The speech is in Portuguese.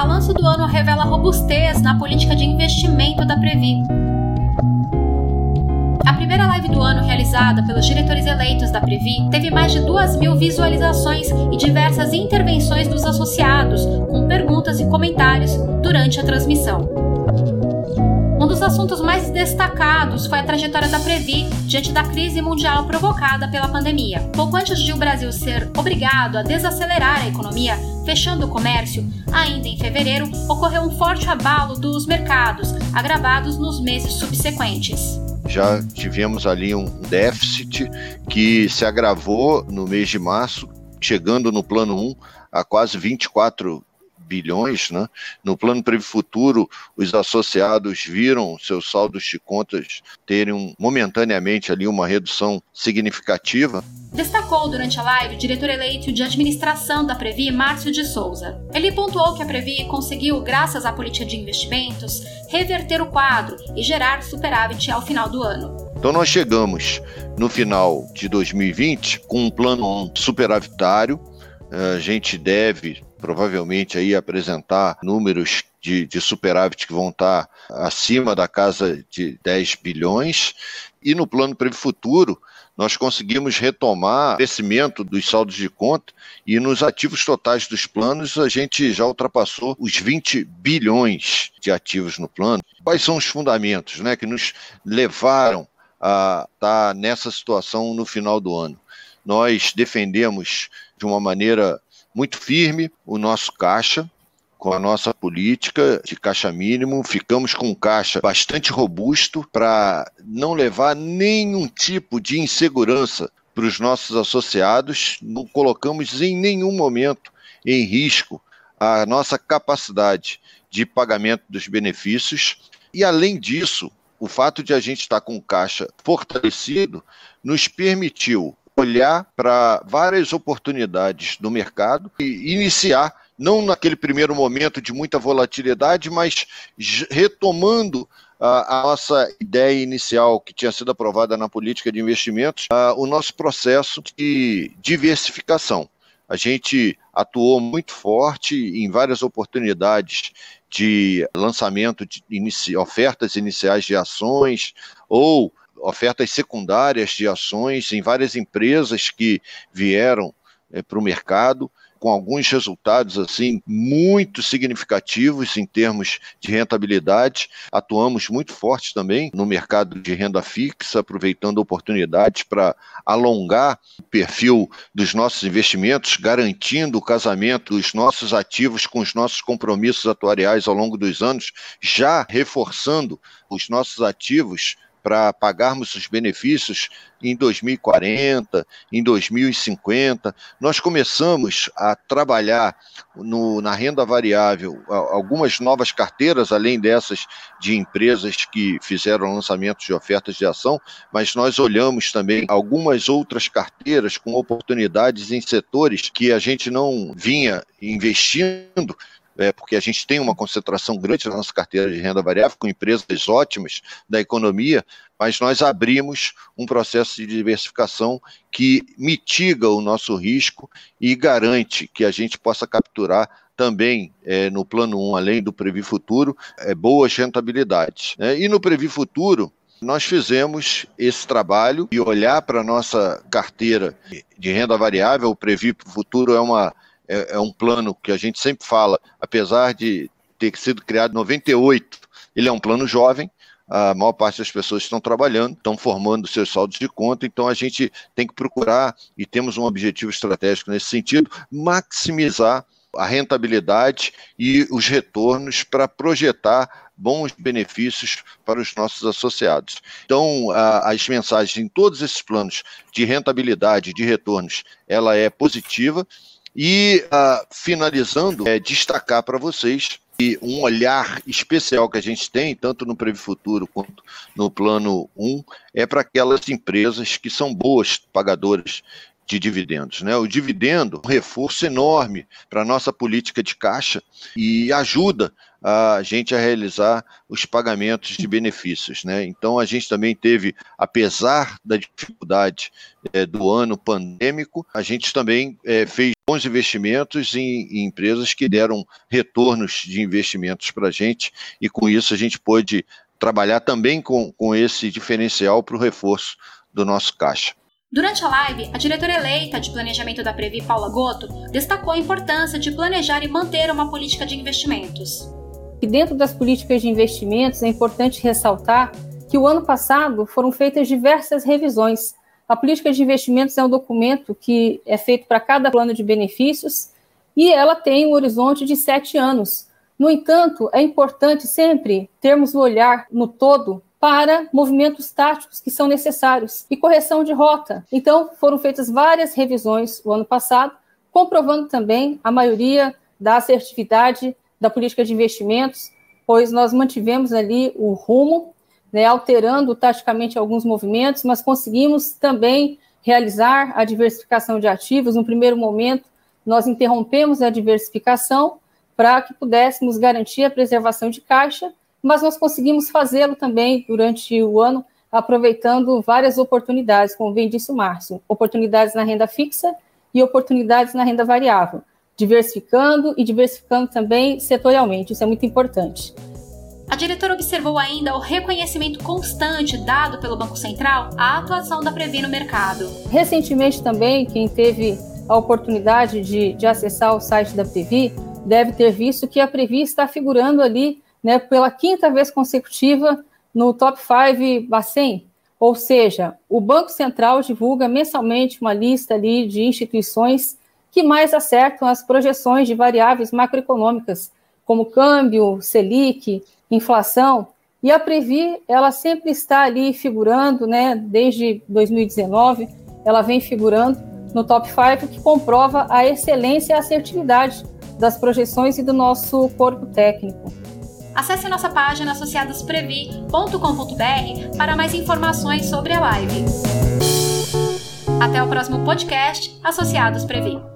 Balanço do ano revela robustez na política de investimento da Previ. A primeira live do ano realizada pelos diretores eleitos da Previ teve mais de 2 mil visualizações e diversas intervenções dos associados, com perguntas e comentários durante a transmissão dos assuntos mais destacados foi a trajetória da Previ diante da crise mundial provocada pela pandemia. Pouco antes de o Brasil ser obrigado a desacelerar a economia, fechando o comércio, ainda em fevereiro, ocorreu um forte abalo dos mercados, agravados nos meses subsequentes já tivemos ali um déficit que se agravou no mês de março, chegando no plano 1 a quase 24 bilhões, né? No plano Previ Futuro, os associados viram seus saldos de contas terem momentaneamente ali uma redução significativa. Destacou durante a live o diretor eleito de administração da Previ, Márcio de Souza. Ele pontuou que a Previ conseguiu, graças à política de investimentos, reverter o quadro e gerar superávit ao final do ano. Então nós chegamos no final de 2020 com um plano superavitário. A gente deve provavelmente aí apresentar números de, de superávit que vão estar acima da casa de 10 bilhões. E no plano Futuro, nós conseguimos retomar o crescimento dos saldos de conta e nos ativos totais dos planos a gente já ultrapassou os 20 bilhões de ativos no plano. Quais são os fundamentos né, que nos levaram a estar nessa situação no final do ano? Nós defendemos de uma maneira muito firme o nosso caixa, com a nossa política de caixa mínimo, ficamos com um caixa bastante robusto para não levar nenhum tipo de insegurança para os nossos associados, não colocamos em nenhum momento em risco a nossa capacidade de pagamento dos benefícios. E além disso, o fato de a gente estar com o caixa fortalecido nos permitiu olhar para várias oportunidades do mercado e iniciar, não naquele primeiro momento de muita volatilidade, mas retomando a, nossa ideia inicial, que tinha sido aprovada na política de investimentos, o nosso processo de diversificação. A gente atuou muito forte em várias oportunidades de lançamento de ofertas iniciais de ações ou ofertas secundárias de ações em várias empresas que vieram é, para o mercado com alguns resultados assim muito significativos em termos de rentabilidade. Atuamos muito forte também no mercado de renda fixa, aproveitando oportunidades para alongar o perfil dos nossos investimentos, garantindo o casamento dos nossos ativos com os nossos compromissos atuariais ao longo dos anos, já reforçando os nossos ativos para pagarmos os benefícios em 2040, em 2050. Nós começamos a trabalhar no, na renda variável algumas novas carteiras, além dessas de empresas que fizeram lançamentos de ofertas de ação, mas nós olhamos também algumas outras carteiras com oportunidades em setores que a gente não vinha investindo é, porque a gente tem uma concentração grande na nossa carteira de renda variável, com empresas ótimas da economia, mas nós abrimos um processo de diversificação que mitiga o nosso risco e garante que a gente possa capturar também é, no plano 1, além do Previ Futuro, é, boas rentabilidades. Né? E no Previ Futuro, nós fizemos esse trabalho e olhar para a nossa carteira de renda variável, o Previ Futuro é uma é, é um plano que a gente sempre fala, apesar de ter sido criado em 98, ele é um plano jovem, a maior parte das pessoas estão trabalhando, estão formando seus saldos de conta, então a gente tem que procurar, e temos um objetivo estratégico nesse sentido, maximizar a rentabilidade e os retornos para projetar bons benefícios para os nossos associados. Então, a, as mensagens em todos esses planos de rentabilidade, de retornos, ela é positiva e, uh, finalizando, é destacar para vocês que um olhar especial que a gente tem, tanto no Previ Futuro quanto no Plano 1, é para aquelas empresas que são boas pagadoras de dividendos. Né? O dividendo é um reforço enorme para a nossa política de caixa e ajuda a gente a realizar os pagamentos de benefícios. Né? Então, a gente também teve, apesar da dificuldade é, do ano pandêmico, a gente também é, fez bons investimentos em, em, empresas que deram retornos de investimentos para a gente, e com isso a gente pôde trabalhar também com, com esse diferencial para o reforço do nosso caixa. Durante a live, a diretora eleita de planejamento da Previ, Paula Goto, destacou a importância de planejar e manter uma política de investimentos. E dentro das políticas de investimentos é importante ressaltar que o ano passado foram feitas diversas revisões. A política de investimentos é um documento que é feito para cada plano de benefícios e ela tem um horizonte de sete anos. No entanto, é importante sempre termos o olhar no todo para movimentos táticos que são necessários e correção de rota. Então, foram feitas várias revisões o ano passado, comprovando também a maioria da assertividade da política de investimentos, pois nós mantivemos ali o rumo, né, alterando taticamente alguns movimentos, mas conseguimos também realizar a diversificação de ativos. No primeiro momento, nós interrompemos a diversificação para que pudéssemos garantir a preservação de caixa mas nós conseguimos fazê-lo também durante o ano, aproveitando várias oportunidades, como bem disse o Márcio, oportunidades na renda fixa e oportunidades na renda variável, diversificando e diversificando também setorialmente, isso é muito importante. A diretora observou ainda o reconhecimento constante dado pelo Banco Central à atuação da Previ no mercado. Recentemente também, quem teve a oportunidade de, de acessar o site da Previ deve ter visto que a Previ está figurando ali né, pela quinta vez consecutiva no top 5 Bacen. Ou seja, o Banco Central divulga mensalmente uma lista ali de instituições que mais acertam as projeções de variáveis macroeconômicas, como câmbio, Selic, inflação. E a Previ, ela sempre está ali figurando, né, desde 2019, ela vem figurando no top 5, que comprova a excelência e a assertividade das projeções e do nosso corpo técnico. Acesse nossa página associadosprevi.com.br para mais informações sobre a live. Até o próximo podcast Associados Previ.